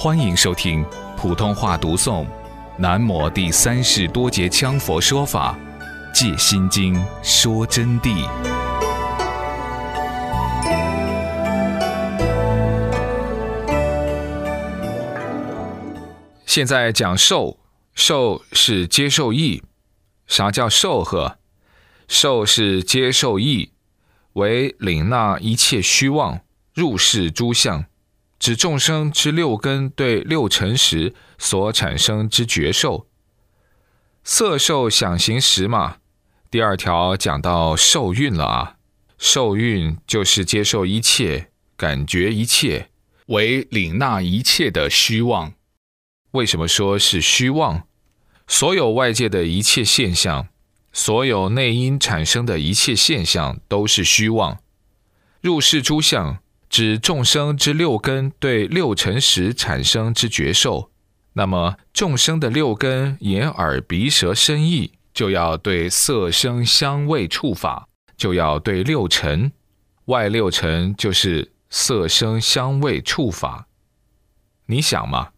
欢迎收听普通话读诵《南摩第三世多杰羌佛说法·戒心经》说真谛。现在讲受，受是接受意。啥叫受呵？受是接受意，为领纳一切虚妄，入世诸相。指众生之六根对六尘时所产生之觉受，色受想行识嘛。第二条讲到受蕴了啊，受蕴就是接受一切，感觉一切，为领纳一切的虚妄。为什么说是虚妄？所有外界的一切现象，所有内因产生的一切现象，都是虚妄。入世诸相。指众生之六根对六尘时产生之觉受，那么众生的六根眼耳鼻舌身意，就要对色声香味触法，就要对六尘，外六尘就是色声香味触法。你想嘛，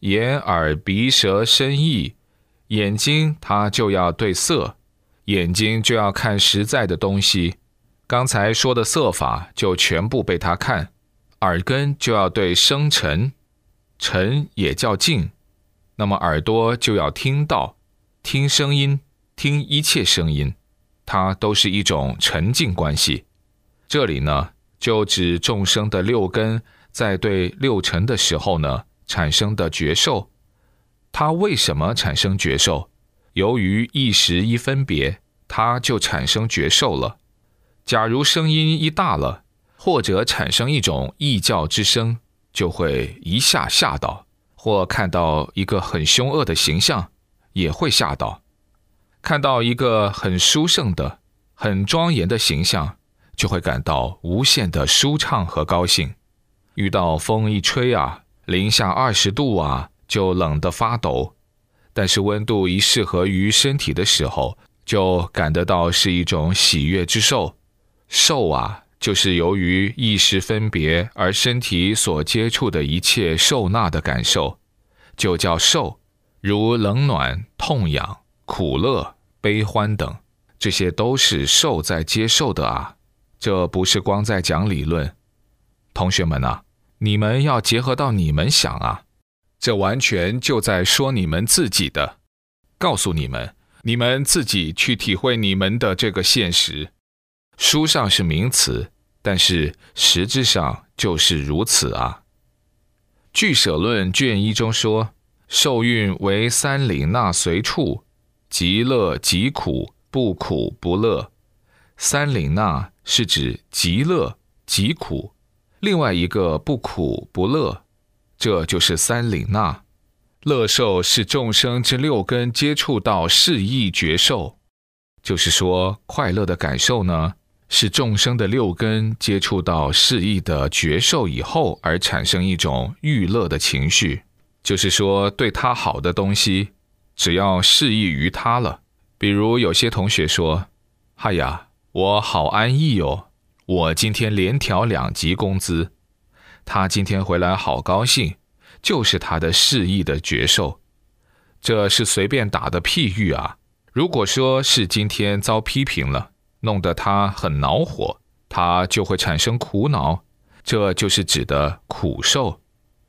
眼耳鼻舌身意，眼睛它就要对色，眼睛就要看实在的东西。刚才说的色法就全部被他看，耳根就要对声尘，尘也叫静，那么耳朵就要听到，听声音，听一切声音，它都是一种沉静关系。这里呢，就指众生的六根在对六尘的时候呢产生的觉受。它为什么产生觉受？由于一时一分别，它就产生觉受了。假如声音一大了，或者产生一种异教之声，就会一下吓到；或看到一个很凶恶的形象，也会吓到；看到一个很殊胜的、很庄严的形象，就会感到无限的舒畅和高兴。遇到风一吹啊，零下二十度啊，就冷得发抖；但是温度一适合于身体的时候，就感得到是一种喜悦之受。受啊，就是由于意识分别而身体所接触的一切受纳的感受，就叫受。如冷暖、痛痒、苦乐、悲欢等，这些都是受在接受的啊。这不是光在讲理论，同学们啊，你们要结合到你们想啊，这完全就在说你们自己的，告诉你们，你们自己去体会你们的这个现实。书上是名词，但是实质上就是如此啊。俱舍论卷一中说，受蕴为三领纳随处，极乐极苦，不苦不乐。三领纳是指极乐极苦，另外一个不苦不乐，这就是三领纳。乐受是众生之六根接触到适意觉受，就是说快乐的感受呢。是众生的六根接触到适意的觉受以后，而产生一种欲乐的情绪。就是说，对他好的东西，只要适意于他了。比如有些同学说：“嗨呀，我好安逸哦，我今天连调两级工资。”他今天回来好高兴，就是他的适意的觉受。这是随便打的譬喻啊。如果说是今天遭批评了。弄得他很恼火，他就会产生苦恼，这就是指的苦受。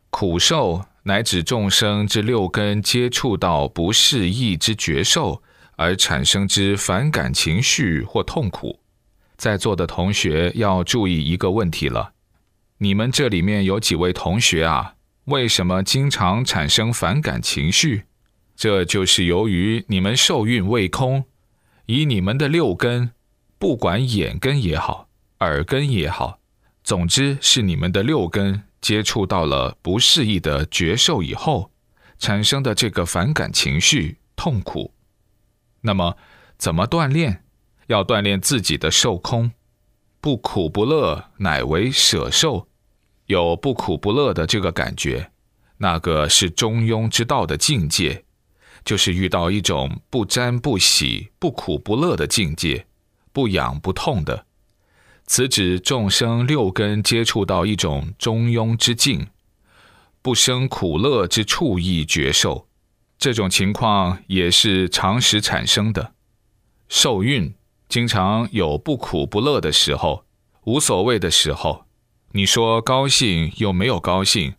苦受乃指众生之六根接触到不适意之觉受而产生之反感情绪或痛苦。在座的同学要注意一个问题了：你们这里面有几位同学啊？为什么经常产生反感情绪？这就是由于你们受孕未空，以你们的六根。不管眼根也好，耳根也好，总之是你们的六根接触到了不适宜的觉受以后，产生的这个反感情绪、痛苦。那么，怎么锻炼？要锻炼自己的受空，不苦不乐，乃为舍受。有不苦不乐的这个感觉，那个是中庸之道的境界，就是遇到一种不沾不喜、不苦不乐的境界。不痒不痛的，此指众生六根接触到一种中庸之境，不生苦乐之处意觉受。这种情况也是常时产生的。受孕经常有不苦不乐的时候，无所谓的时候。你说高兴又没有高兴，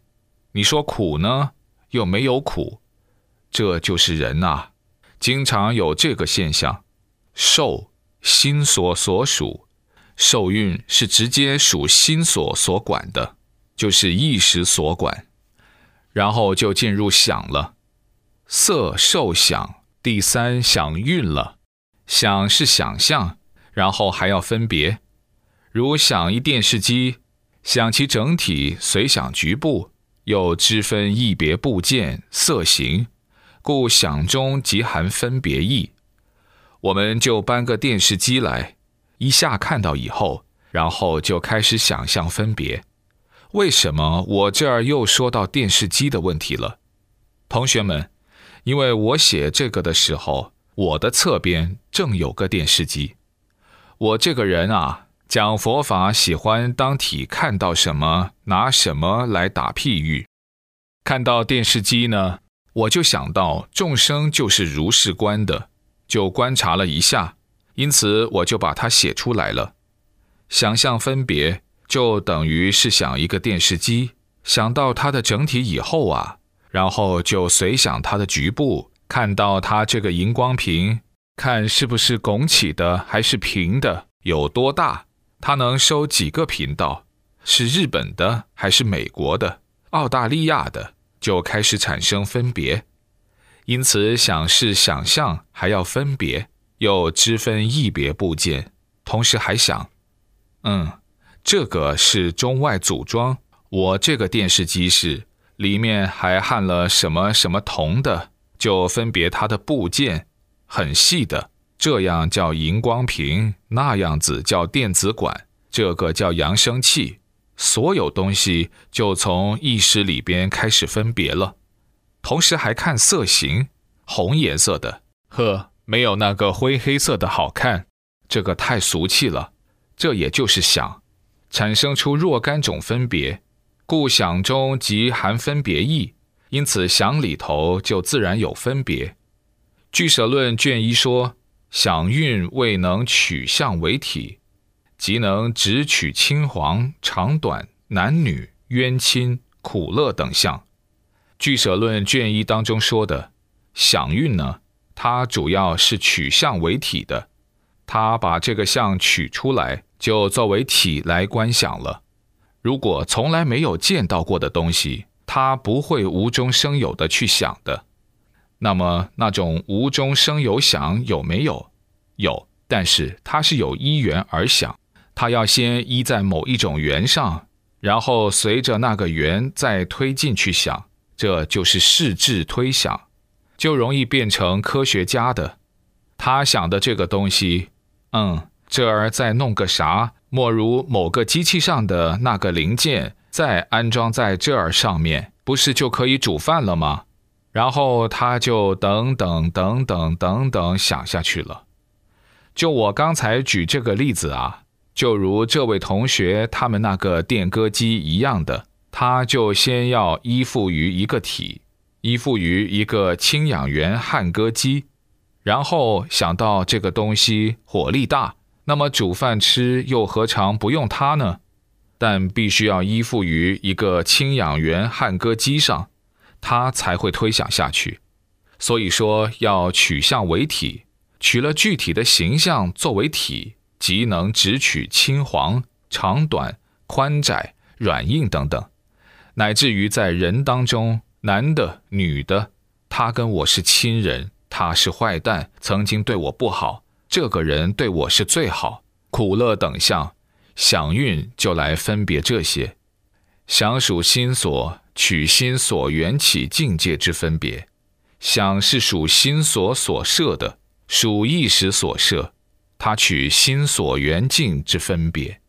你说苦呢又没有苦，这就是人呐，经常有这个现象。受心所所属，受孕是直接属心所所管的，就是意识所管，然后就进入想了。色受想，第三想运了。想是想象，然后还要分别。如想一电视机，想其整体，随想局部，又知分异别部件、色形，故想中即含分别意。我们就搬个电视机来，一下看到以后，然后就开始想象分别。为什么我这儿又说到电视机的问题了？同学们。因为我写这个的时候，我的侧边正有个电视机。我这个人啊，讲佛法喜欢当体看到什么拿什么来打譬喻。看到电视机呢，我就想到众生就是如是观的，就观察了一下，因此我就把它写出来了。想象分别，就等于是想一个电视机，想到它的整体以后啊。然后就随想它的局部，看到它这个荧光屏，看是不是拱起的还是平的，有多大，它能收几个频道，是日本的还是美国的、澳大利亚的，就开始产生分别。因此想是想象，还要分别，又知分异别部件，同时还想，嗯，这个是中外组装，我这个电视机是。里面还焊了什么什么铜的，就分别它的部件，很细的，这样叫荧光屏，那样子叫电子管，这个叫扬声器，所有东西就从意识里边开始分别了。同时还看色型，红颜色的，呵，没有那个灰黑色的好看，这个太俗气了。这也就是想，产生出若干种分别。故想中即含分别意，因此想里头就自然有分别。据舍论卷一说，想运未能取象为体，即能只取青黄、长短、男女、冤亲、苦乐等相。据舍论卷一当中说的想运呢，它主要是取象为体的，它把这个相取出来，就作为体来观想了。如果从来没有见到过的东西，他不会无中生有的去想的。那么那种无中生有想有没有？有，但是它是有依缘而想，它要先依在某一种缘上，然后随着那个缘再推进去想，这就是视智推想，就容易变成科学家的。他想的这个东西，嗯，这儿再弄个啥？莫如某个机器上的那个零件再安装在这儿上面，不是就可以煮饭了吗？然后他就等等等等等等想下去了。就我刚才举这个例子啊，就如这位同学他们那个电歌机一样的，他就先要依附于一个体，依附于一个氢氧源焊歌机，然后想到这个东西火力大。那么煮饭吃又何尝不用它呢？但必须要依附于一个氢氧源焊歌机上，它才会推想下去。所以说要取象为体，取了具体的形象作为体，即能直取青黄、长短、宽窄、软硬等等，乃至于在人当中，男的、女的，他跟我是亲人，他是坏蛋，曾经对我不好。这个人对我是最好，苦乐等相，想运就来分别这些，想属心所取心所缘起境界之分别，想是属心所所设的，属意识所设，他取心所缘境之分别。